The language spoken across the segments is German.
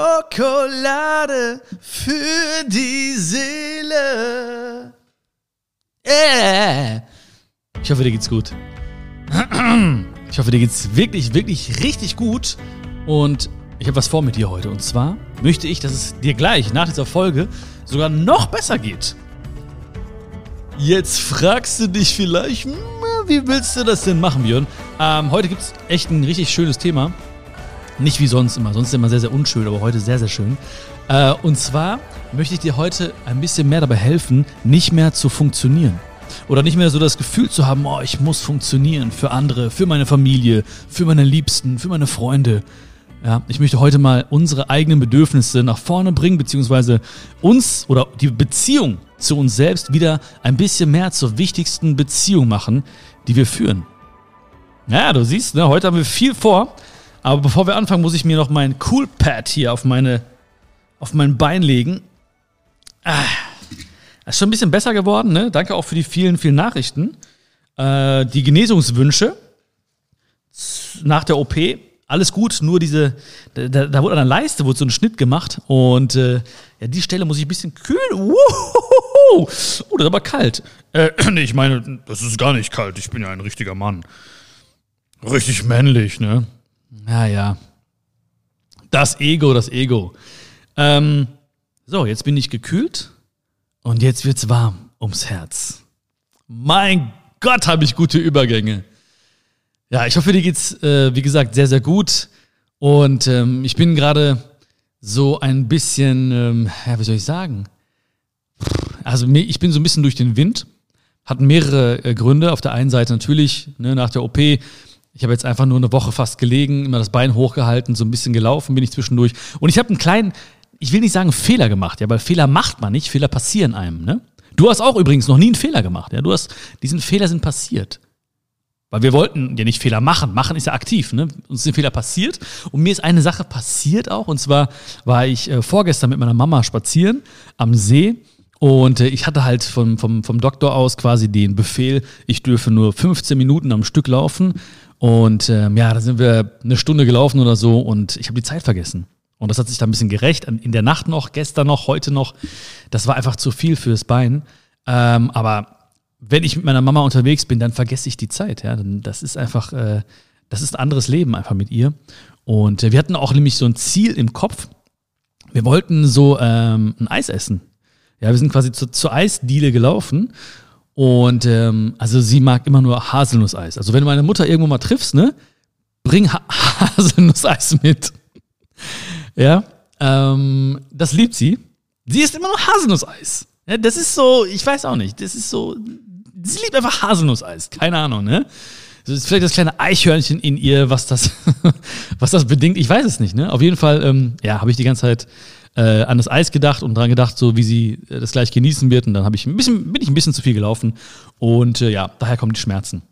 Schokolade für die Seele. Äh. Ich hoffe, dir geht's gut. Ich hoffe, dir geht's wirklich, wirklich richtig gut. Und ich habe was vor mit dir heute. Und zwar möchte ich, dass es dir gleich nach dieser Folge sogar noch besser geht. Jetzt fragst du dich vielleicht, hm, wie willst du das denn machen, Björn? Ähm, heute gibt's echt ein richtig schönes Thema. Nicht wie sonst immer. Sonst immer sehr, sehr unschön, aber heute sehr, sehr schön. Äh, und zwar möchte ich dir heute ein bisschen mehr dabei helfen, nicht mehr zu funktionieren. Oder nicht mehr so das Gefühl zu haben, oh, ich muss funktionieren für andere, für meine Familie, für meine Liebsten, für meine Freunde. Ja, ich möchte heute mal unsere eigenen Bedürfnisse nach vorne bringen, beziehungsweise uns oder die Beziehung zu uns selbst wieder ein bisschen mehr zur wichtigsten Beziehung machen, die wir führen. Ja, du siehst, ne, heute haben wir viel vor. Aber bevor wir anfangen, muss ich mir noch mein Cool Pad hier auf meine auf mein Bein legen. Ah, ist schon ein bisschen besser geworden, ne? Danke auch für die vielen, vielen Nachrichten. Äh, die Genesungswünsche nach der OP, alles gut, nur diese, da, da wurde an der Leiste wurde so ein Schnitt gemacht und äh, ja, die Stelle muss ich ein bisschen kühlen. Uh, oh, das ist aber kalt. Äh, nee, ich meine, das ist gar nicht kalt. Ich bin ja ein richtiger Mann. Richtig männlich, ne? Ja, ja. Das Ego, das Ego. Ähm, so, jetzt bin ich gekühlt und jetzt wird's warm ums Herz. Mein Gott, habe ich gute Übergänge. Ja, ich hoffe, dir geht's, äh, wie gesagt, sehr, sehr gut. Und ähm, ich bin gerade so ein bisschen, ähm, ja, wie soll ich sagen? Also ich bin so ein bisschen durch den Wind. Hat mehrere äh, Gründe. Auf der einen Seite natürlich, ne, nach der OP ich habe jetzt einfach nur eine Woche fast gelegen, immer das Bein hochgehalten, so ein bisschen gelaufen bin ich zwischendurch. Und ich habe einen kleinen, ich will nicht sagen Fehler gemacht, ja, weil Fehler macht man nicht, Fehler passieren einem, ne? Du hast auch übrigens noch nie einen Fehler gemacht, ja? Du hast, diesen Fehler sind passiert. Weil wir wollten ja nicht Fehler machen. Machen ist ja aktiv, ne? Uns sind Fehler passiert. Und mir ist eine Sache passiert auch. Und zwar war ich äh, vorgestern mit meiner Mama spazieren am See. Und äh, ich hatte halt vom, vom, vom Doktor aus quasi den Befehl, ich dürfe nur 15 Minuten am Stück laufen. Und ähm, ja, da sind wir eine Stunde gelaufen oder so und ich habe die Zeit vergessen. Und das hat sich da ein bisschen gerecht. In der Nacht noch, gestern noch, heute noch. Das war einfach zu viel fürs Bein. Ähm, aber wenn ich mit meiner Mama unterwegs bin, dann vergesse ich die Zeit. Ja, das ist einfach, äh, das ist ein anderes Leben einfach mit ihr. Und äh, wir hatten auch nämlich so ein Ziel im Kopf. Wir wollten so ähm, ein Eis essen. Ja, wir sind quasi zu, zur Eisdiele gelaufen und ähm, also sie mag immer nur Haselnusseis. Also wenn du meine Mutter irgendwo mal triffst, ne, bring ha Haselnusseis mit. ja, ähm, das liebt sie. Sie isst immer nur Haselnusseis. Ja, das ist so, ich weiß auch nicht, das ist so, sie liebt einfach Haselnusseis. Keine Ahnung, ne? Das ist vielleicht das kleine Eichhörnchen in ihr, was das, was das bedingt. Ich weiß es nicht, ne? Auf jeden Fall, ähm, ja, habe ich die ganze Zeit äh, an das Eis gedacht und daran gedacht, so wie sie äh, das gleich genießen wird. Und dann ich ein bisschen, bin ich ein bisschen zu viel gelaufen. Und äh, ja, daher kommen die Schmerzen.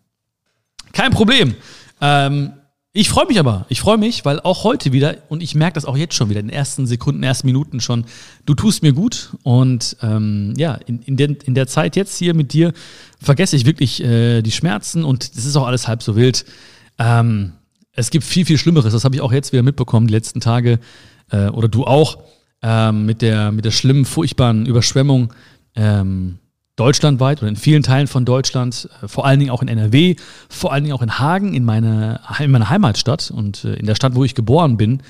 Kein Problem. Ähm, ich freue mich aber. Ich freue mich, weil auch heute wieder, und ich merke das auch jetzt schon wieder, in den ersten Sekunden, ersten Minuten schon, du tust mir gut. Und ähm, ja, in, in, der, in der Zeit jetzt hier mit dir vergesse ich wirklich äh, die Schmerzen und das ist auch alles halb so wild. Ähm, es gibt viel, viel Schlimmeres. Das habe ich auch jetzt wieder mitbekommen, die letzten Tage. Äh, oder du auch ähm, mit, der, mit der schlimmen, furchtbaren Überschwemmung ähm, deutschlandweit oder in vielen Teilen von Deutschland, äh, vor allen Dingen auch in NRW, vor allen Dingen auch in Hagen, in, meine, in meiner Heimatstadt und äh, in der Stadt, wo ich geboren bin.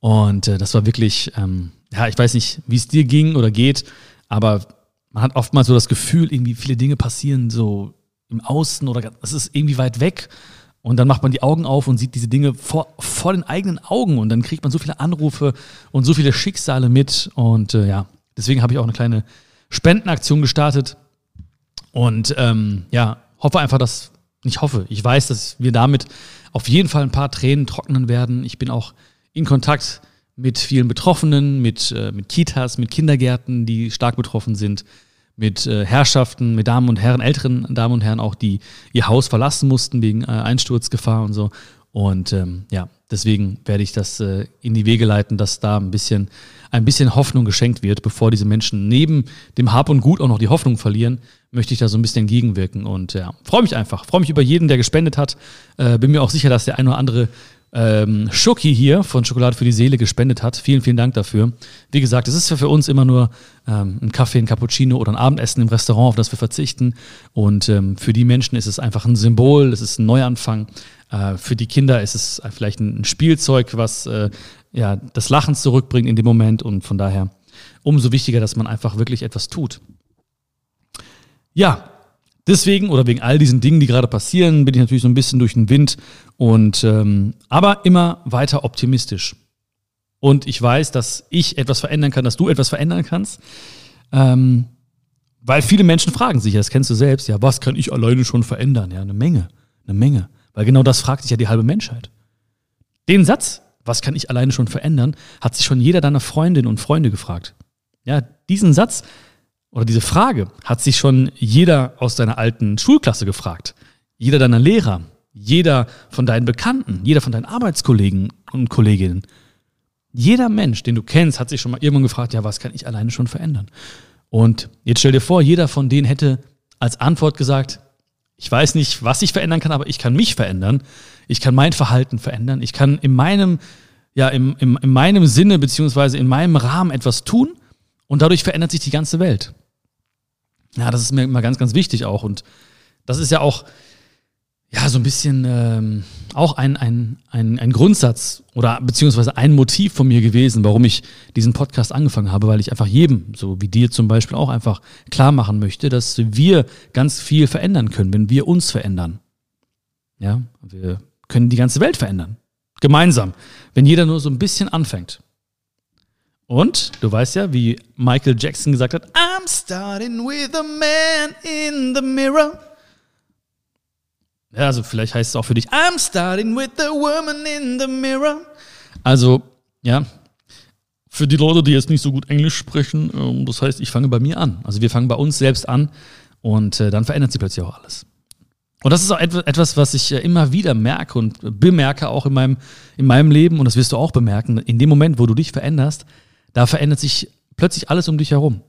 Und äh, das war wirklich, ähm, ja, ich weiß nicht, wie es dir ging oder geht, aber man hat oftmals so das Gefühl, irgendwie viele Dinge passieren so im Außen oder es ist irgendwie weit weg. Und dann macht man die Augen auf und sieht diese Dinge vor, vor den eigenen Augen und dann kriegt man so viele Anrufe und so viele Schicksale mit. Und äh, ja, deswegen habe ich auch eine kleine Spendenaktion gestartet. Und ähm, ja, hoffe einfach, dass, ich hoffe, ich weiß, dass wir damit auf jeden Fall ein paar Tränen trocknen werden. Ich bin auch in Kontakt mit vielen Betroffenen, mit, äh, mit Kitas, mit Kindergärten, die stark betroffen sind mit äh, Herrschaften, mit Damen und Herren, älteren Damen und Herren auch, die ihr Haus verlassen mussten wegen äh, Einsturzgefahr und so. Und ähm, ja, deswegen werde ich das äh, in die Wege leiten, dass da ein bisschen, ein bisschen Hoffnung geschenkt wird, bevor diese Menschen neben dem Hab und Gut auch noch die Hoffnung verlieren, möchte ich da so ein bisschen entgegenwirken. Und ja, freue mich einfach, freue mich über jeden, der gespendet hat. Äh, bin mir auch sicher, dass der ein oder andere ähm, Schoki hier von Schokolade für die Seele gespendet hat. Vielen, vielen Dank dafür. Wie gesagt, es ist für uns immer nur ähm, ein Kaffee, ein Cappuccino oder ein Abendessen im Restaurant, auf das wir verzichten. Und ähm, für die Menschen ist es einfach ein Symbol, es ist ein Neuanfang. Äh, für die Kinder ist es vielleicht ein Spielzeug, was äh, ja, das Lachen zurückbringt in dem Moment. Und von daher umso wichtiger, dass man einfach wirklich etwas tut. Ja, deswegen oder wegen all diesen Dingen, die gerade passieren, bin ich natürlich so ein bisschen durch den Wind und ähm, aber immer weiter optimistisch. Und ich weiß, dass ich etwas verändern kann, dass du etwas verändern kannst. Ähm, weil viele Menschen fragen sich, das kennst du selbst, ja, was kann ich alleine schon verändern? Ja, eine Menge, eine Menge. Weil genau das fragt sich ja die halbe Menschheit. Den Satz, was kann ich alleine schon verändern, hat sich schon jeder deiner Freundinnen und Freunde gefragt. Ja, diesen Satz oder diese Frage hat sich schon jeder aus deiner alten Schulklasse gefragt. Jeder deiner Lehrer, jeder von deinen Bekannten, jeder von deinen Arbeitskollegen und Kolleginnen. Jeder Mensch, den du kennst, hat sich schon mal irgendwann gefragt, ja, was kann ich alleine schon verändern? Und jetzt stell dir vor, jeder von denen hätte als Antwort gesagt, ich weiß nicht, was ich verändern kann, aber ich kann mich verändern. Ich kann mein Verhalten verändern. Ich kann in meinem, ja, im, im, in meinem Sinne beziehungsweise in meinem Rahmen etwas tun und dadurch verändert sich die ganze Welt. Ja, das ist mir immer ganz, ganz wichtig auch. Und das ist ja auch, ja, so ein bisschen ähm, auch ein, ein, ein, ein Grundsatz oder beziehungsweise ein Motiv von mir gewesen, warum ich diesen Podcast angefangen habe, weil ich einfach jedem, so wie dir zum Beispiel auch einfach klar machen möchte, dass wir ganz viel verändern können, wenn wir uns verändern. Ja, wir können die ganze Welt verändern. Gemeinsam. Wenn jeder nur so ein bisschen anfängt. Und du weißt ja, wie Michael Jackson gesagt hat, I'm starting with a man in the mirror. Ja, also vielleicht heißt es auch für dich, I'm starting with the woman in the mirror. Also, ja, für die Leute, die jetzt nicht so gut Englisch sprechen, ähm, das heißt, ich fange bei mir an. Also wir fangen bei uns selbst an und äh, dann verändert sich plötzlich auch alles. Und das ist auch etwas, was ich äh, immer wieder merke und bemerke auch in meinem, in meinem Leben und das wirst du auch bemerken. In dem Moment, wo du dich veränderst, da verändert sich plötzlich alles um dich herum.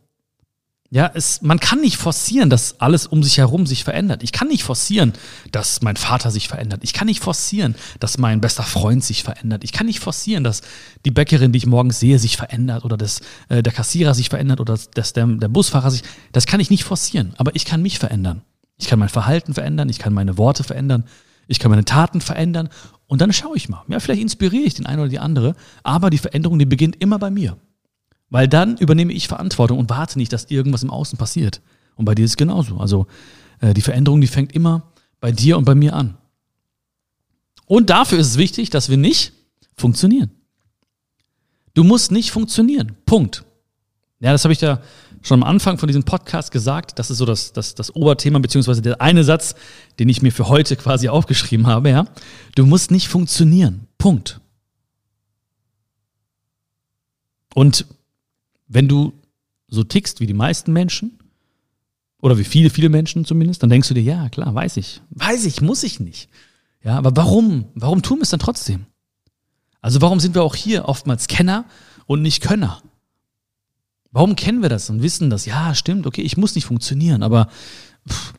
Ja, es, man kann nicht forcieren, dass alles um sich herum sich verändert. Ich kann nicht forcieren, dass mein Vater sich verändert. Ich kann nicht forcieren, dass mein bester Freund sich verändert. Ich kann nicht forcieren, dass die Bäckerin, die ich morgens sehe, sich verändert oder dass äh, der Kassierer sich verändert oder dass der, der Busfahrer sich. Das kann ich nicht forcieren, aber ich kann mich verändern. Ich kann mein Verhalten verändern, ich kann meine Worte verändern, ich kann meine Taten verändern und dann schaue ich mal. Ja, vielleicht inspiriere ich den einen oder die andere, aber die Veränderung, die beginnt immer bei mir. Weil dann übernehme ich Verantwortung und warte nicht, dass irgendwas im Außen passiert. Und bei dir ist es genauso. Also äh, die Veränderung, die fängt immer bei dir und bei mir an. Und dafür ist es wichtig, dass wir nicht funktionieren. Du musst nicht funktionieren. Punkt. Ja, das habe ich ja schon am Anfang von diesem Podcast gesagt. Das ist so das, das, das Oberthema, beziehungsweise der eine Satz, den ich mir für heute quasi aufgeschrieben habe. Ja, du musst nicht funktionieren. Punkt. Und wenn du so tickst wie die meisten Menschen, oder wie viele, viele Menschen zumindest, dann denkst du dir, ja, klar, weiß ich. Weiß ich, muss ich nicht. Ja, aber warum? Warum tun wir es dann trotzdem? Also warum sind wir auch hier oftmals Kenner und nicht Könner? Warum kennen wir das und wissen das? Ja, stimmt, okay, ich muss nicht funktionieren, aber pff,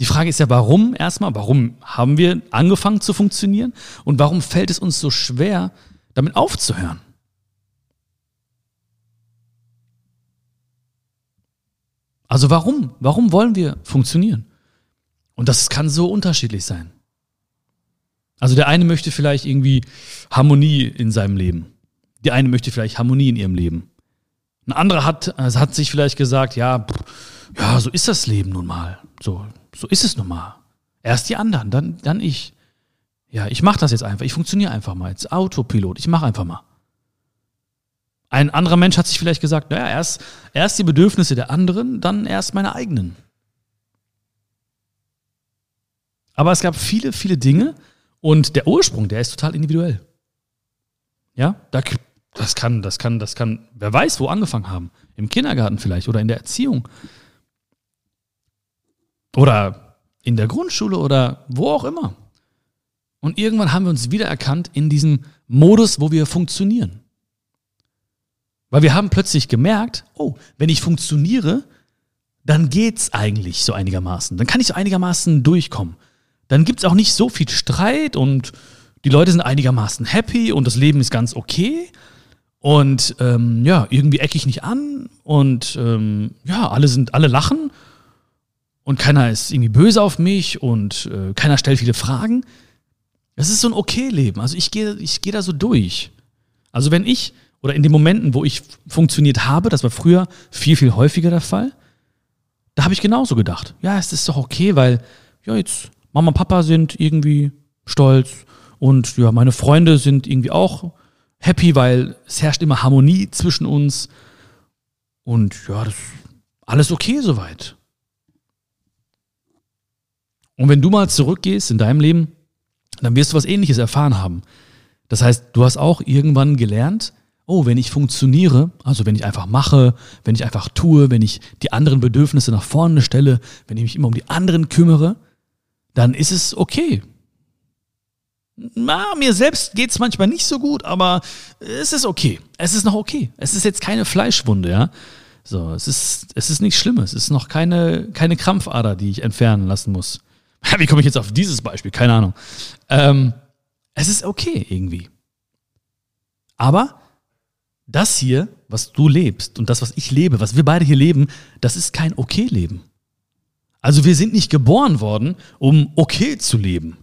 die Frage ist ja, warum erstmal? Warum haben wir angefangen zu funktionieren? Und warum fällt es uns so schwer, damit aufzuhören? Also warum? Warum wollen wir funktionieren? Und das kann so unterschiedlich sein. Also der eine möchte vielleicht irgendwie Harmonie in seinem Leben. Die eine möchte vielleicht Harmonie in ihrem Leben. Ein anderer hat, also hat sich vielleicht gesagt, ja, ja, so ist das Leben nun mal. So, so ist es nun mal. Erst die anderen, dann, dann ich. Ja, ich mache das jetzt einfach. Ich funktioniere einfach mal als Autopilot. Ich mache einfach mal. Ein anderer Mensch hat sich vielleicht gesagt, naja, erst, erst die Bedürfnisse der anderen, dann erst meine eigenen. Aber es gab viele, viele Dinge und der Ursprung, der ist total individuell. Ja, das kann, das kann, das kann, wer weiß, wo angefangen haben. Im Kindergarten vielleicht oder in der Erziehung. Oder in der Grundschule oder wo auch immer. Und irgendwann haben wir uns wiedererkannt in diesem Modus, wo wir funktionieren. Weil wir haben plötzlich gemerkt, oh, wenn ich funktioniere, dann geht's eigentlich so einigermaßen. Dann kann ich so einigermaßen durchkommen. Dann gibt's auch nicht so viel Streit und die Leute sind einigermaßen happy und das Leben ist ganz okay. Und ähm, ja, irgendwie ecke ich nicht an und ähm, ja, alle sind, alle lachen und keiner ist irgendwie böse auf mich und äh, keiner stellt viele Fragen. Es ist so ein okay Leben. Also ich gehe ich geh da so durch. Also wenn ich oder in den Momenten, wo ich funktioniert habe, das war früher viel, viel häufiger der Fall, da habe ich genauso gedacht. Ja, es ist doch okay, weil ja, jetzt Mama und Papa sind irgendwie stolz und ja, meine Freunde sind irgendwie auch happy, weil es herrscht immer Harmonie zwischen uns. Und ja, das ist alles okay soweit. Und wenn du mal zurückgehst in deinem Leben, dann wirst du was ähnliches erfahren haben. Das heißt, du hast auch irgendwann gelernt, oh, wenn ich funktioniere, also wenn ich einfach mache, wenn ich einfach tue, wenn ich die anderen Bedürfnisse nach vorne stelle, wenn ich mich immer um die anderen kümmere, dann ist es okay na, mir selbst geht es manchmal nicht so gut, aber es ist okay. Es ist noch okay. Es ist jetzt keine Fleischwunde, ja. So, es ist, es ist nichts Schlimmes. Es ist noch keine, keine Krampfader, die ich entfernen lassen muss. Wie komme ich jetzt auf dieses Beispiel? Keine Ahnung. Ähm, es ist okay irgendwie. Aber das hier, was du lebst und das, was ich lebe, was wir beide hier leben, das ist kein Okay-Leben. Also wir sind nicht geboren worden, um okay zu leben.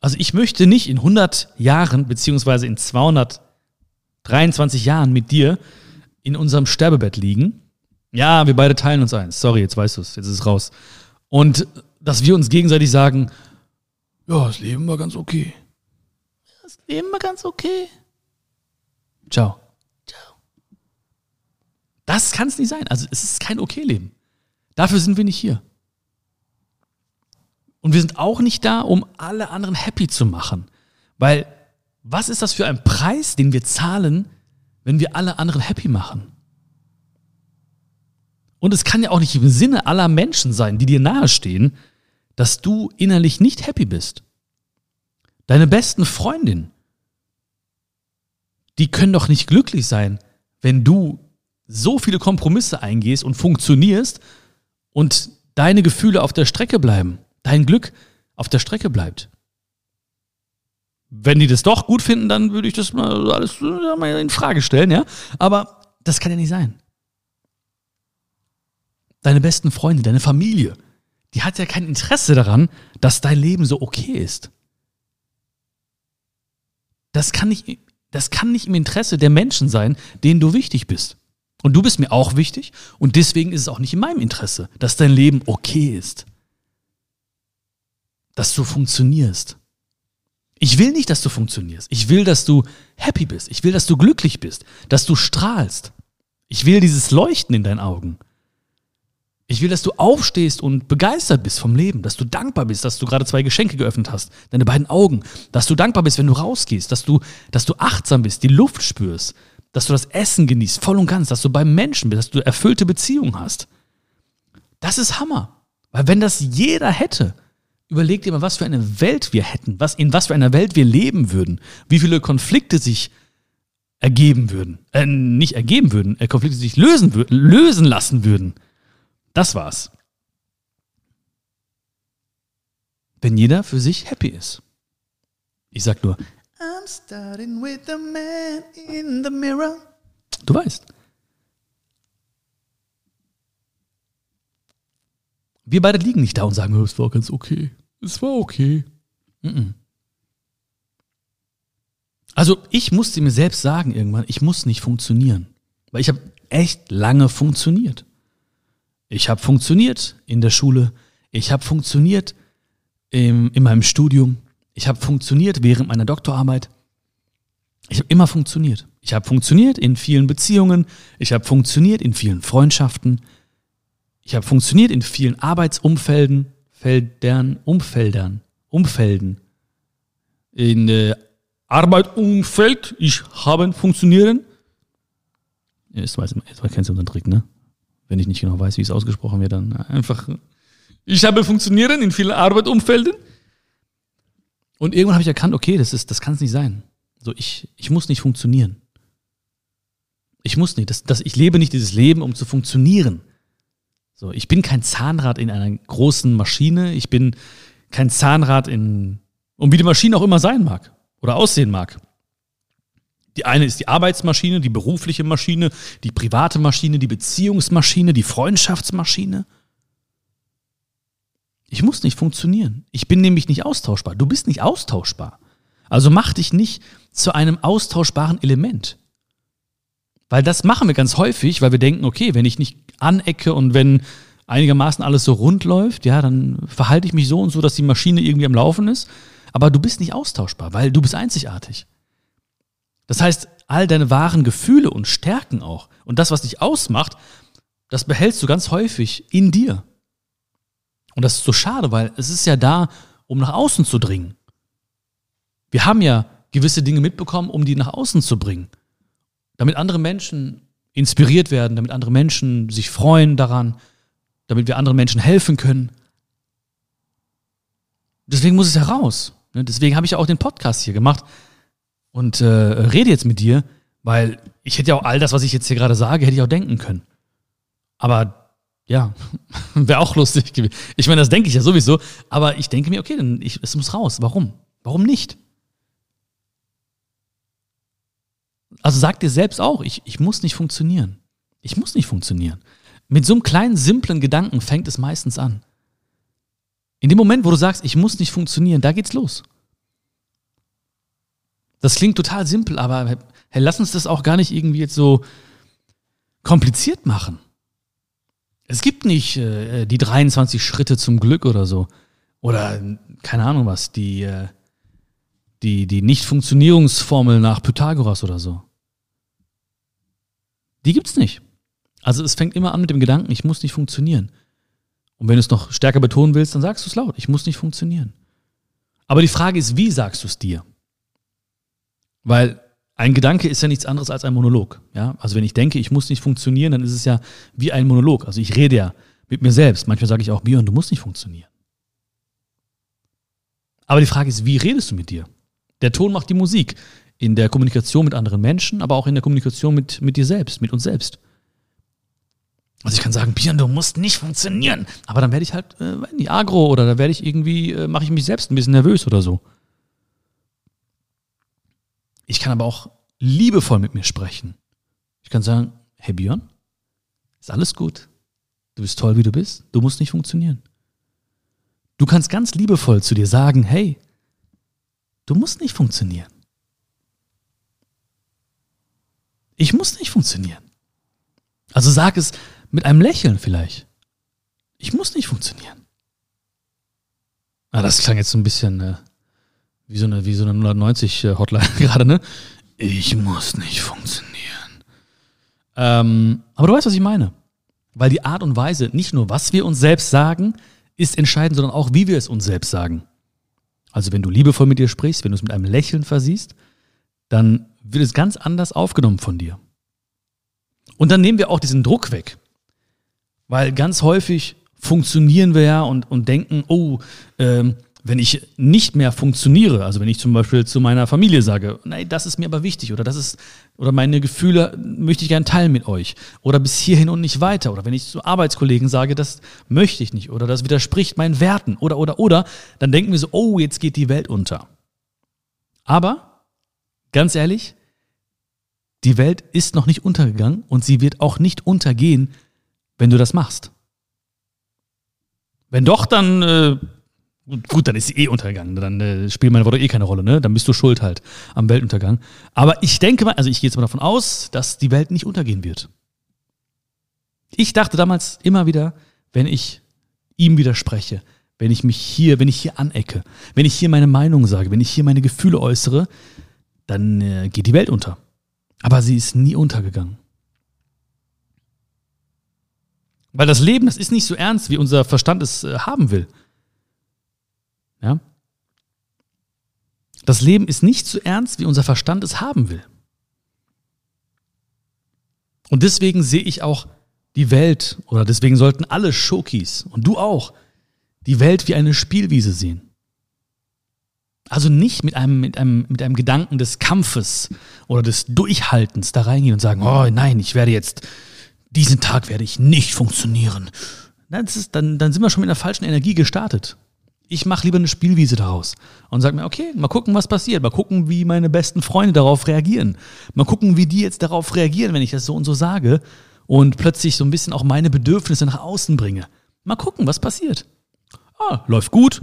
Also ich möchte nicht in 100 Jahren, beziehungsweise in 223 Jahren mit dir in unserem Sterbebett liegen. Ja, wir beide teilen uns eins. Sorry, jetzt weißt du es, jetzt ist es raus. Und dass wir uns gegenseitig sagen, ja, das Leben war ganz okay. Das Leben war ganz okay. Ciao. Ciao. Das kann es nicht sein. Also es ist kein Okay-Leben. Dafür sind wir nicht hier. Und wir sind auch nicht da, um alle anderen happy zu machen. Weil was ist das für ein Preis, den wir zahlen, wenn wir alle anderen happy machen? Und es kann ja auch nicht im Sinne aller Menschen sein, die dir nahestehen, dass du innerlich nicht happy bist. Deine besten Freundinnen, die können doch nicht glücklich sein, wenn du so viele Kompromisse eingehst und funktionierst und deine Gefühle auf der Strecke bleiben dein Glück auf der Strecke bleibt. Wenn die das doch gut finden, dann würde ich das mal alles mal in Frage stellen, ja. Aber das kann ja nicht sein. Deine besten Freunde, deine Familie, die hat ja kein Interesse daran, dass dein Leben so okay ist. Das kann nicht, das kann nicht im Interesse der Menschen sein, denen du wichtig bist. Und du bist mir auch wichtig und deswegen ist es auch nicht in meinem Interesse, dass dein Leben okay ist dass du funktionierst. Ich will nicht, dass du funktionierst. Ich will, dass du happy bist. Ich will, dass du glücklich bist, dass du strahlst. Ich will dieses Leuchten in deinen Augen. Ich will, dass du aufstehst und begeistert bist vom Leben, dass du dankbar bist, dass du gerade zwei Geschenke geöffnet hast, deine beiden Augen, dass du dankbar bist, wenn du rausgehst, dass du, dass du achtsam bist, die Luft spürst, dass du das Essen genießt, voll und ganz, dass du beim Menschen bist, dass du erfüllte Beziehungen hast. Das ist Hammer. Weil wenn das jeder hätte, Überleg dir mal, was für eine Welt wir hätten, was, in was für einer Welt wir leben würden, wie viele Konflikte sich ergeben würden, äh, nicht ergeben würden, äh, Konflikte sich lösen, lösen lassen würden. Das war's. Wenn jeder für sich happy ist. Ich sag nur, I'm starting with the man in the mirror. Du weißt. Wir beide liegen nicht da und sagen, es war ganz okay. Es war okay. Also ich musste mir selbst sagen irgendwann, ich muss nicht funktionieren. Weil ich habe echt lange funktioniert. Ich habe funktioniert in der Schule. Ich habe funktioniert im, in meinem Studium. Ich habe funktioniert während meiner Doktorarbeit. Ich habe immer funktioniert. Ich habe funktioniert in vielen Beziehungen. Ich habe funktioniert in vielen Freundschaften. Ich habe funktioniert in vielen Arbeitsumfelden, Feldern, Umfeldern, Umfelden. In äh, Arbeitumfeld, ich habe funktionieren. Jetzt, weiß, jetzt kennst du unseren Trick, ne? Wenn ich nicht genau weiß, wie es ausgesprochen wird, dann einfach. Ich habe funktionieren in vielen Arbeitumfelden. Und irgendwann habe ich erkannt, okay, das, ist, das kann es nicht sein. So, ich, ich muss nicht funktionieren. Ich muss nicht. Das, das, ich lebe nicht dieses Leben, um zu funktionieren. So, ich bin kein Zahnrad in einer großen Maschine. Ich bin kein Zahnrad in, Und wie die Maschine auch immer sein mag oder aussehen mag. Die eine ist die Arbeitsmaschine, die berufliche Maschine, die private Maschine, die Beziehungsmaschine, die Freundschaftsmaschine. Ich muss nicht funktionieren. Ich bin nämlich nicht austauschbar. Du bist nicht austauschbar. Also mach dich nicht zu einem austauschbaren Element. Weil das machen wir ganz häufig, weil wir denken, okay, wenn ich nicht anecke und wenn einigermaßen alles so rund läuft, ja, dann verhalte ich mich so und so, dass die Maschine irgendwie am Laufen ist. Aber du bist nicht austauschbar, weil du bist einzigartig. Das heißt, all deine wahren Gefühle und Stärken auch und das, was dich ausmacht, das behältst du ganz häufig in dir. Und das ist so schade, weil es ist ja da, um nach außen zu dringen. Wir haben ja gewisse Dinge mitbekommen, um die nach außen zu bringen. Damit andere Menschen inspiriert werden, damit andere Menschen sich freuen daran, damit wir anderen Menschen helfen können. Deswegen muss es heraus. Ne? Deswegen habe ich ja auch den Podcast hier gemacht und äh, rede jetzt mit dir, weil ich hätte ja auch all das, was ich jetzt hier gerade sage, hätte ich auch denken können. Aber ja, wäre auch lustig gewesen. Ich meine, das denke ich ja sowieso, aber ich denke mir, okay, dann ich, es muss raus. Warum? Warum nicht? Also sag dir selbst auch, ich, ich muss nicht funktionieren. Ich muss nicht funktionieren. Mit so einem kleinen, simplen Gedanken fängt es meistens an. In dem Moment, wo du sagst, ich muss nicht funktionieren, da geht's los. Das klingt total simpel, aber hey, lass uns das auch gar nicht irgendwie jetzt so kompliziert machen. Es gibt nicht äh, die 23 Schritte zum Glück oder so. Oder keine Ahnung was, die, äh, die, die Nicht-Funktionierungsformel nach Pythagoras oder so. Die gibt's nicht. Also es fängt immer an mit dem Gedanken, ich muss nicht funktionieren. Und wenn du es noch stärker betonen willst, dann sagst du es laut, ich muss nicht funktionieren. Aber die Frage ist, wie sagst du es dir? Weil ein Gedanke ist ja nichts anderes als ein Monolog. Ja? Also wenn ich denke, ich muss nicht funktionieren, dann ist es ja wie ein Monolog. Also ich rede ja mit mir selbst. Manchmal sage ich auch, Björn, du musst nicht funktionieren. Aber die Frage ist, wie redest du mit dir? Der Ton macht die Musik. In der Kommunikation mit anderen Menschen, aber auch in der Kommunikation mit, mit dir selbst, mit uns selbst. Also ich kann sagen, Björn, du musst nicht funktionieren. Aber dann werde ich halt äh, nicht agro oder da werde ich irgendwie, äh, mache ich mich selbst ein bisschen nervös oder so. Ich kann aber auch liebevoll mit mir sprechen. Ich kann sagen, hey Björn, ist alles gut. Du bist toll, wie du bist. Du musst nicht funktionieren. Du kannst ganz liebevoll zu dir sagen, hey, du musst nicht funktionieren. Ich muss nicht funktionieren. Also sag es mit einem Lächeln vielleicht. Ich muss nicht funktionieren. Ah, das klang jetzt so ein bisschen äh, wie so eine, wie so eine 190 äh, gerade, ne? Ich muss nicht funktionieren. Ähm, aber du weißt, was ich meine. Weil die Art und Weise, nicht nur was wir uns selbst sagen, ist entscheidend, sondern auch wie wir es uns selbst sagen. Also wenn du liebevoll mit dir sprichst, wenn du es mit einem Lächeln versiehst, dann wird es ganz anders aufgenommen von dir. Und dann nehmen wir auch diesen Druck weg. Weil ganz häufig funktionieren wir ja und, und denken, oh, ähm, wenn ich nicht mehr funktioniere, also wenn ich zum Beispiel zu meiner Familie sage, nein, das ist mir aber wichtig oder das ist, oder meine Gefühle möchte ich gerne teilen mit euch oder bis hierhin und nicht weiter oder wenn ich zu Arbeitskollegen sage, das möchte ich nicht oder das widerspricht meinen Werten oder, oder, oder, dann denken wir so, oh, jetzt geht die Welt unter. Aber, ganz ehrlich, die Welt ist noch nicht untergegangen und sie wird auch nicht untergehen, wenn du das machst. Wenn doch, dann äh, gut, dann ist sie eh untergegangen. Dann äh, spielt meine Worte eh keine Rolle, ne? Dann bist du schuld halt am Weltuntergang. Aber ich denke mal, also ich gehe jetzt mal davon aus, dass die Welt nicht untergehen wird. Ich dachte damals immer wieder, wenn ich ihm widerspreche, wenn ich mich hier, wenn ich hier anecke, wenn ich hier meine Meinung sage, wenn ich hier meine Gefühle äußere, dann äh, geht die Welt unter. Aber sie ist nie untergegangen. Weil das Leben, das ist nicht so ernst, wie unser Verstand es äh, haben will. Ja? Das Leben ist nicht so ernst, wie unser Verstand es haben will. Und deswegen sehe ich auch die Welt, oder deswegen sollten alle Schokis, und du auch, die Welt wie eine Spielwiese sehen. Also nicht mit einem, mit, einem, mit einem Gedanken des Kampfes oder des Durchhaltens da reingehen und sagen, oh nein, ich werde jetzt diesen Tag werde ich nicht funktionieren. Ist, dann, dann sind wir schon mit einer falschen Energie gestartet. Ich mache lieber eine Spielwiese daraus und sage mir, okay, mal gucken, was passiert. Mal gucken, wie meine besten Freunde darauf reagieren. Mal gucken, wie die jetzt darauf reagieren, wenn ich das so und so sage und plötzlich so ein bisschen auch meine Bedürfnisse nach außen bringe. Mal gucken, was passiert. Ah, läuft gut,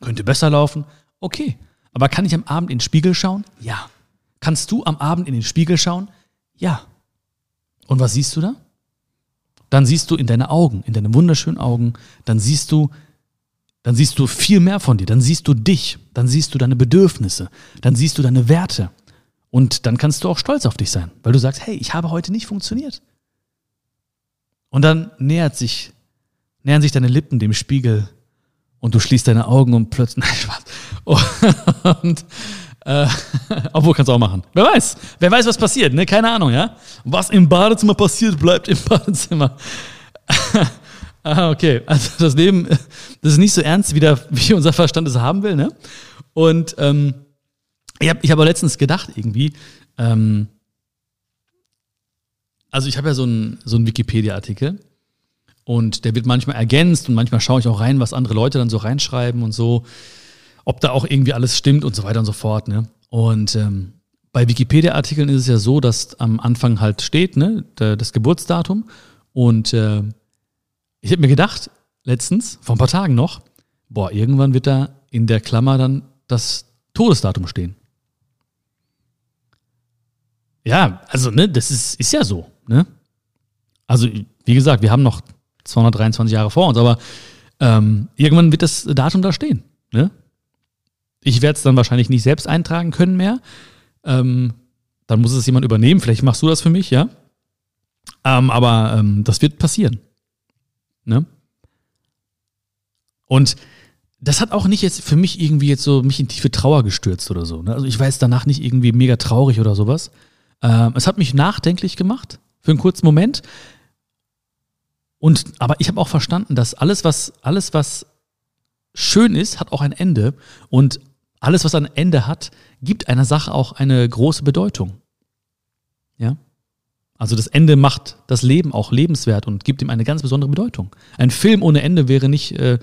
könnte besser laufen. Okay. Aber kann ich am Abend in den Spiegel schauen? Ja. Kannst du am Abend in den Spiegel schauen? Ja. Und was siehst du da? Dann siehst du in deine Augen, in deine wunderschönen Augen, dann siehst du dann siehst du viel mehr von dir, dann siehst du dich, dann siehst du deine Bedürfnisse, dann siehst du deine Werte. Und dann kannst du auch stolz auf dich sein, weil du sagst, hey, ich habe heute nicht funktioniert. Und dann nähert sich, nähern sich deine Lippen dem Spiegel und du schließt deine Augen und plötzlich, nein, Spaß. Und, äh, obwohl kannst du auch machen. Wer weiß, wer weiß, was passiert, ne? Keine Ahnung, ja? Was im Badezimmer passiert, bleibt im Badezimmer. Ah, okay. Also das Leben, das ist nicht so ernst, wie, der, wie unser Verstand es haben will, ne? Und ähm, ich habe ich hab letztens gedacht, irgendwie, ähm, also ich habe ja so einen so einen Wikipedia-Artikel und der wird manchmal ergänzt und manchmal schaue ich auch rein, was andere Leute dann so reinschreiben und so, ob da auch irgendwie alles stimmt und so weiter und so fort, ne? Und ähm, bei Wikipedia-Artikeln ist es ja so, dass am Anfang halt steht, ne, das Geburtsdatum und äh, ich habe mir gedacht, letztens, vor ein paar Tagen noch, boah, irgendwann wird da in der Klammer dann das Todesdatum stehen. Ja, also, ne, das ist, ist ja so, ne? Also, wie gesagt, wir haben noch 223 Jahre vor uns, aber ähm, irgendwann wird das Datum da stehen, ne? Ich werde es dann wahrscheinlich nicht selbst eintragen können mehr. Ähm, dann muss es jemand übernehmen. Vielleicht machst du das für mich, ja? Ähm, aber ähm, das wird passieren. Ne? Und das hat auch nicht jetzt für mich irgendwie jetzt so mich in tiefe Trauer gestürzt oder so. Ne? Also ich war jetzt danach nicht irgendwie mega traurig oder sowas. Ähm, es hat mich nachdenklich gemacht für einen kurzen Moment. Und aber ich habe auch verstanden, dass alles was alles was schön ist, hat auch ein Ende und alles was ein Ende hat, gibt einer Sache auch eine große Bedeutung. Ja? Also das Ende macht das Leben auch lebenswert und gibt ihm eine ganz besondere Bedeutung. Ein Film ohne Ende wäre nicht äh,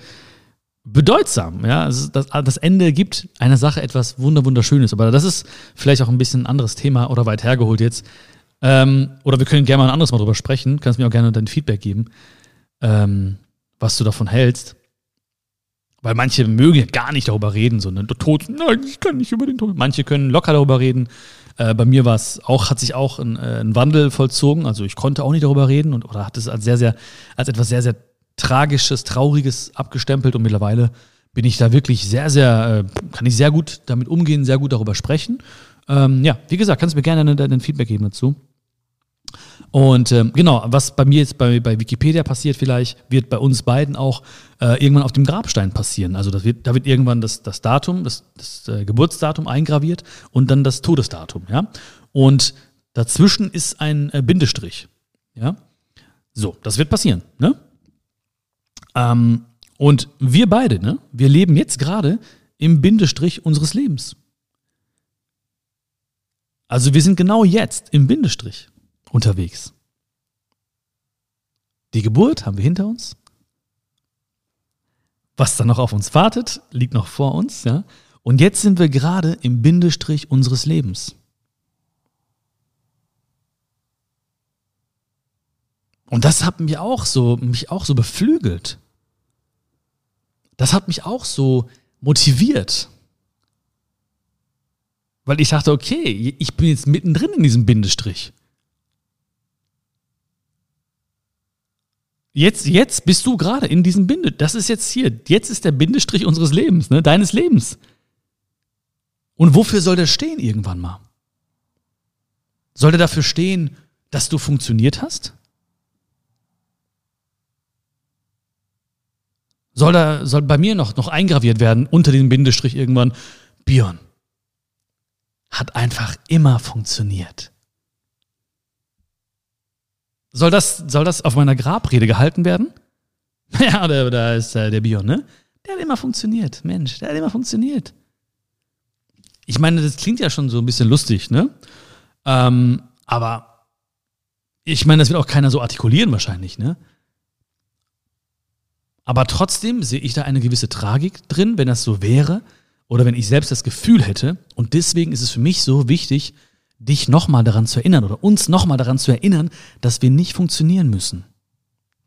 bedeutsam. Ja? Also das, das, Ende gibt einer Sache etwas wunderschönes. Aber das ist vielleicht auch ein bisschen ein anderes Thema oder weit hergeholt jetzt. Ähm, oder wir können gerne mal ein anderes Mal drüber sprechen. Kannst mir auch gerne dein Feedback geben, ähm, was du davon hältst. Weil manche mögen ja gar nicht darüber reden, sondern der Tod, nein, ich kann nicht über den Tod. Manche können locker darüber reden. Äh, bei mir war es auch, hat sich auch ein, äh, ein, Wandel vollzogen. Also ich konnte auch nicht darüber reden und oder hat es als sehr, sehr, als etwas sehr, sehr Tragisches, Trauriges abgestempelt und mittlerweile bin ich da wirklich sehr, sehr, äh, kann ich sehr gut damit umgehen, sehr gut darüber sprechen. Ähm, ja, wie gesagt, kannst du mir gerne dein Feedback geben dazu. Und ähm, genau, was bei mir jetzt bei, bei Wikipedia passiert vielleicht, wird bei uns beiden auch äh, irgendwann auf dem Grabstein passieren. Also das wird, da wird irgendwann das, das Datum, das, das äh, Geburtsdatum eingraviert und dann das Todesdatum. Ja? Und dazwischen ist ein äh, Bindestrich. Ja? So, das wird passieren. Ne? Ähm, und wir beide, ne? wir leben jetzt gerade im Bindestrich unseres Lebens. Also wir sind genau jetzt im Bindestrich unterwegs. Die Geburt haben wir hinter uns. Was dann noch auf uns wartet, liegt noch vor uns, ja. Und jetzt sind wir gerade im Bindestrich unseres Lebens. Und das hat mich auch so, mich auch so beflügelt. Das hat mich auch so motiviert. Weil ich dachte, okay, ich bin jetzt mittendrin in diesem Bindestrich. Jetzt, jetzt bist du gerade in diesem Binde. Das ist jetzt hier. Jetzt ist der Bindestrich unseres Lebens, ne? deines Lebens. Und wofür soll der stehen irgendwann mal? Soll der dafür stehen, dass du funktioniert hast? Soll, da, soll bei mir noch, noch eingraviert werden unter diesem Bindestrich irgendwann, Björn hat einfach immer funktioniert. Soll das, soll das auf meiner Grabrede gehalten werden? Ja, da, da ist äh, der Bion, ne? Der hat immer funktioniert. Mensch, der hat immer funktioniert. Ich meine, das klingt ja schon so ein bisschen lustig, ne? Ähm, aber ich meine, das wird auch keiner so artikulieren wahrscheinlich, ne? Aber trotzdem sehe ich da eine gewisse Tragik drin, wenn das so wäre oder wenn ich selbst das Gefühl hätte. Und deswegen ist es für mich so wichtig, dich nochmal daran zu erinnern oder uns nochmal daran zu erinnern, dass wir nicht funktionieren müssen.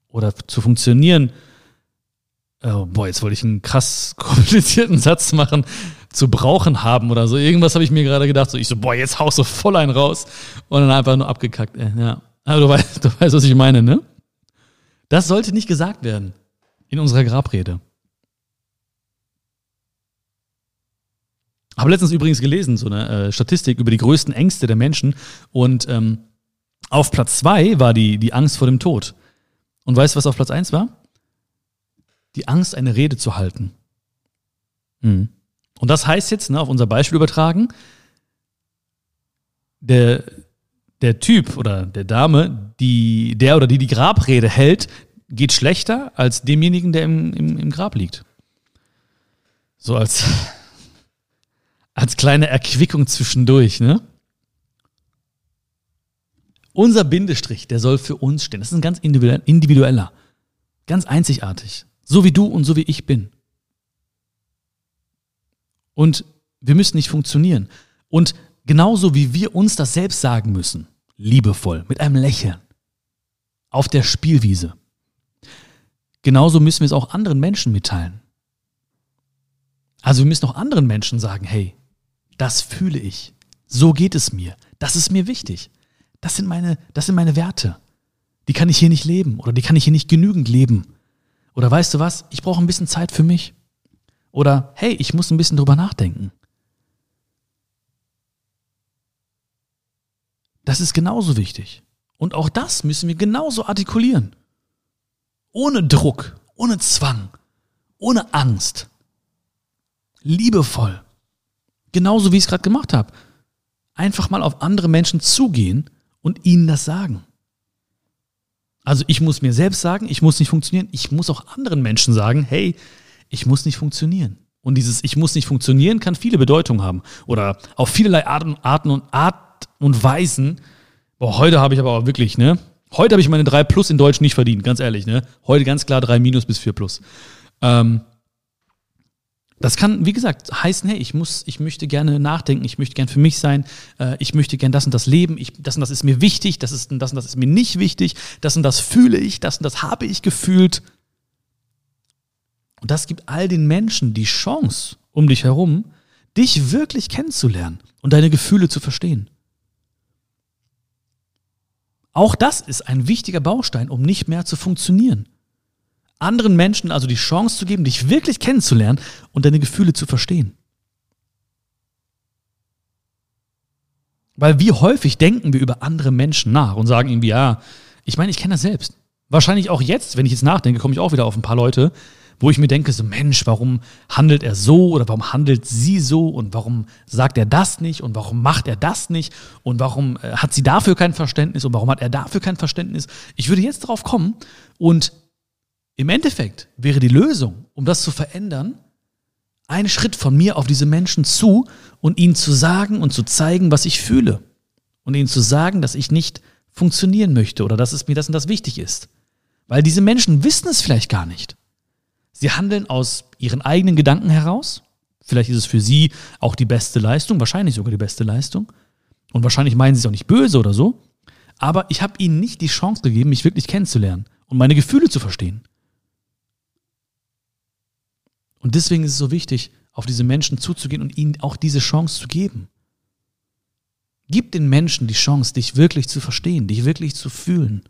Oder zu funktionieren, oh boah, jetzt wollte ich einen krass komplizierten Satz machen, zu brauchen haben oder so. Irgendwas habe ich mir gerade gedacht. So, ich so, boah, jetzt haust du voll einen raus und dann einfach nur abgekackt. Ey, ja. Aber du weißt, du weißt, was ich meine, ne? Das sollte nicht gesagt werden in unserer Grabrede. Habe letztens übrigens gelesen, so eine äh, Statistik über die größten Ängste der Menschen. Und ähm, auf Platz zwei war die, die Angst vor dem Tod. Und weißt du, was auf Platz eins war? Die Angst, eine Rede zu halten. Mhm. Und das heißt jetzt, ne, auf unser Beispiel übertragen, der, der Typ oder der Dame, die, der oder die die Grabrede hält, geht schlechter als demjenigen, der im, im, im Grab liegt. So als, als kleine Erquickung zwischendurch, ne? Unser Bindestrich, der soll für uns stehen. Das ist ein ganz individueller, ganz einzigartig. So wie du und so wie ich bin. Und wir müssen nicht funktionieren. Und genauso wie wir uns das selbst sagen müssen, liebevoll, mit einem Lächeln, auf der Spielwiese, genauso müssen wir es auch anderen Menschen mitteilen. Also wir müssen auch anderen Menschen sagen, hey, das fühle ich, so geht es mir, das ist mir wichtig, das sind meine, das sind meine Werte, die kann ich hier nicht leben oder die kann ich hier nicht genügend leben. Oder weißt du was, ich brauche ein bisschen Zeit für mich. Oder hey, ich muss ein bisschen drüber nachdenken. Das ist genauso wichtig. Und auch das müssen wir genauso artikulieren. Ohne Druck, ohne Zwang, ohne Angst. Liebevoll. Genauso wie ich es gerade gemacht habe. Einfach mal auf andere Menschen zugehen und ihnen das sagen. Also ich muss mir selbst sagen, ich muss nicht funktionieren. Ich muss auch anderen Menschen sagen, hey, ich muss nicht funktionieren. Und dieses Ich muss nicht funktionieren kann viele Bedeutungen haben. Oder auf vielerlei Arten, Arten und Art und Weisen. Boah, heute habe ich aber auch wirklich, ne? Heute habe ich meine 3 Plus in Deutsch nicht verdient, ganz ehrlich, ne? Heute ganz klar 3 Minus bis 4 Plus. Ähm, das kann, wie gesagt, heißen, hey, ich muss, ich möchte gerne nachdenken, ich möchte gerne für mich sein, äh, ich möchte gerne das und das leben, ich, das und das ist mir wichtig, das ist, das und das ist mir nicht wichtig, das und das fühle ich, das und das habe ich gefühlt. Und das gibt all den Menschen die Chance um dich herum, dich wirklich kennenzulernen und deine Gefühle zu verstehen. Auch das ist ein wichtiger Baustein, um nicht mehr zu funktionieren. Anderen Menschen also die Chance zu geben, dich wirklich kennenzulernen und deine Gefühle zu verstehen. Weil wie häufig denken wir über andere Menschen nach und sagen irgendwie, ja, ich meine, ich kenne das selbst. Wahrscheinlich auch jetzt, wenn ich jetzt nachdenke, komme ich auch wieder auf ein paar Leute, wo ich mir denke, so Mensch, warum handelt er so oder warum handelt sie so und warum sagt er das nicht und warum macht er das nicht und warum äh, hat sie dafür kein Verständnis und warum hat er dafür kein Verständnis? Ich würde jetzt darauf kommen und im Endeffekt wäre die Lösung, um das zu verändern, ein Schritt von mir auf diese Menschen zu und ihnen zu sagen und zu zeigen, was ich fühle. Und ihnen zu sagen, dass ich nicht funktionieren möchte oder dass es mir das und das wichtig ist. Weil diese Menschen wissen es vielleicht gar nicht. Sie handeln aus ihren eigenen Gedanken heraus. Vielleicht ist es für sie auch die beste Leistung, wahrscheinlich sogar die beste Leistung. Und wahrscheinlich meinen sie es auch nicht böse oder so. Aber ich habe ihnen nicht die Chance gegeben, mich wirklich kennenzulernen und meine Gefühle zu verstehen. Und deswegen ist es so wichtig, auf diese Menschen zuzugehen und ihnen auch diese Chance zu geben. Gib den Menschen die Chance, dich wirklich zu verstehen, dich wirklich zu fühlen.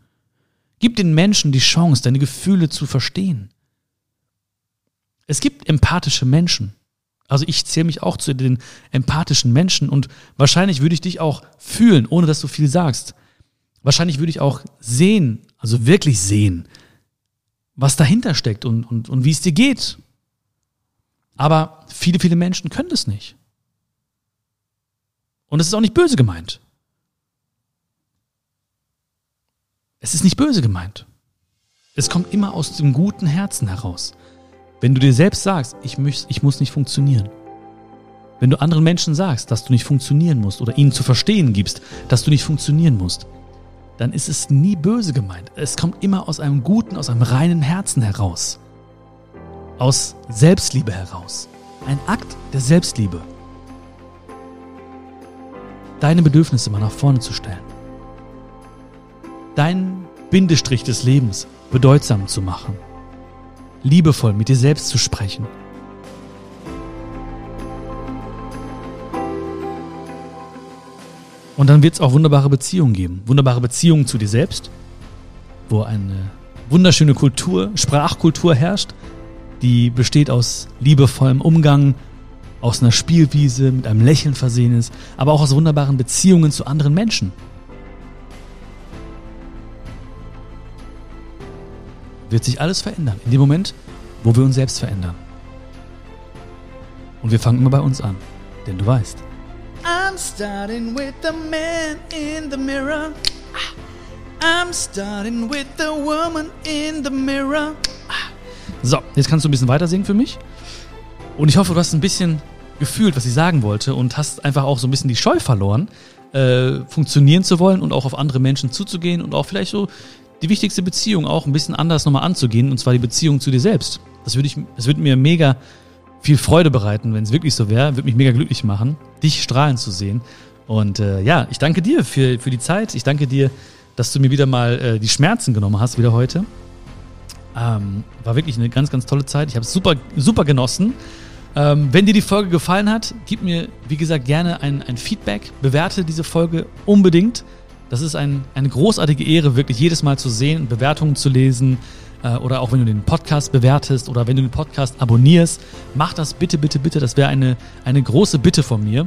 Gib den Menschen die Chance, deine Gefühle zu verstehen. Es gibt empathische Menschen. Also ich zähle mich auch zu den empathischen Menschen und wahrscheinlich würde ich dich auch fühlen, ohne dass du viel sagst. Wahrscheinlich würde ich auch sehen, also wirklich sehen, was dahinter steckt und, und, und wie es dir geht. Aber viele, viele Menschen können das nicht. Und es ist auch nicht böse gemeint. Es ist nicht böse gemeint. Es kommt immer aus dem guten Herzen heraus. Wenn du dir selbst sagst, ich, muss, ich muss nicht funktionieren. Wenn du anderen Menschen sagst, dass du nicht funktionieren musst oder ihnen zu verstehen gibst, dass du nicht funktionieren musst, dann ist es nie böse gemeint. Es kommt immer aus einem guten, aus einem reinen Herzen heraus. Aus Selbstliebe heraus. Ein Akt der Selbstliebe. Deine Bedürfnisse mal nach vorne zu stellen. Deinen Bindestrich des Lebens bedeutsam zu machen. Liebevoll mit dir selbst zu sprechen. Und dann wird es auch wunderbare Beziehungen geben. Wunderbare Beziehungen zu dir selbst, wo eine wunderschöne Kultur, Sprachkultur herrscht, die besteht aus liebevollem Umgang, aus einer Spielwiese, mit einem Lächeln versehen ist, aber auch aus wunderbaren Beziehungen zu anderen Menschen. Wird sich alles verändern, in dem Moment, wo wir uns selbst verändern. Und wir fangen immer bei uns an, denn du weißt. I'm starting with the man in the mirror. I'm starting with the woman in the mirror. So, jetzt kannst du ein bisschen weiter singen für mich. Und ich hoffe, du hast ein bisschen gefühlt, was ich sagen wollte und hast einfach auch so ein bisschen die Scheu verloren, äh, funktionieren zu wollen und auch auf andere Menschen zuzugehen und auch vielleicht so die wichtigste Beziehung auch ein bisschen anders nochmal anzugehen, und zwar die Beziehung zu dir selbst. Das würde ich, das würde mir mega viel Freude bereiten, wenn es wirklich so wäre, würde mich mega glücklich machen, dich strahlen zu sehen. Und äh, ja, ich danke dir für, für die Zeit. Ich danke dir dass du mir wieder mal äh, die Schmerzen genommen hast, wieder heute. Ähm, war wirklich eine ganz, ganz tolle Zeit. Ich habe es super, super genossen. Ähm, wenn dir die Folge gefallen hat, gib mir, wie gesagt, gerne ein, ein Feedback. Bewerte diese Folge unbedingt. Das ist ein, eine großartige Ehre, wirklich jedes Mal zu sehen, Bewertungen zu lesen. Äh, oder auch wenn du den Podcast bewertest oder wenn du den Podcast abonnierst. Mach das bitte, bitte, bitte. Das wäre eine, eine große Bitte von mir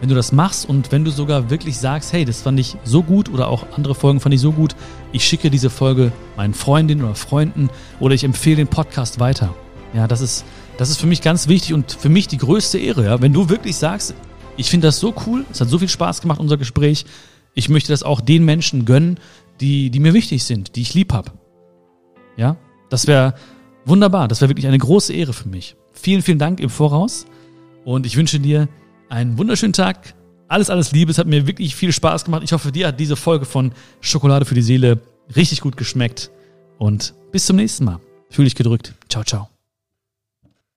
wenn du das machst und wenn du sogar wirklich sagst, hey, das fand ich so gut oder auch andere Folgen fand ich so gut, ich schicke diese Folge meinen Freundinnen oder Freunden oder ich empfehle den Podcast weiter. Ja, das ist, das ist für mich ganz wichtig und für mich die größte Ehre, ja. Wenn du wirklich sagst, ich finde das so cool, es hat so viel Spaß gemacht, unser Gespräch, ich möchte das auch den Menschen gönnen, die, die mir wichtig sind, die ich lieb habe. Ja, das wäre wunderbar, das wäre wirklich eine große Ehre für mich. Vielen, vielen Dank im Voraus und ich wünsche dir einen wunderschönen Tag. Alles, alles Liebe. Es hat mir wirklich viel Spaß gemacht. Ich hoffe, dir hat diese Folge von Schokolade für die Seele richtig gut geschmeckt. Und bis zum nächsten Mal. Fühl dich gedrückt. Ciao, ciao.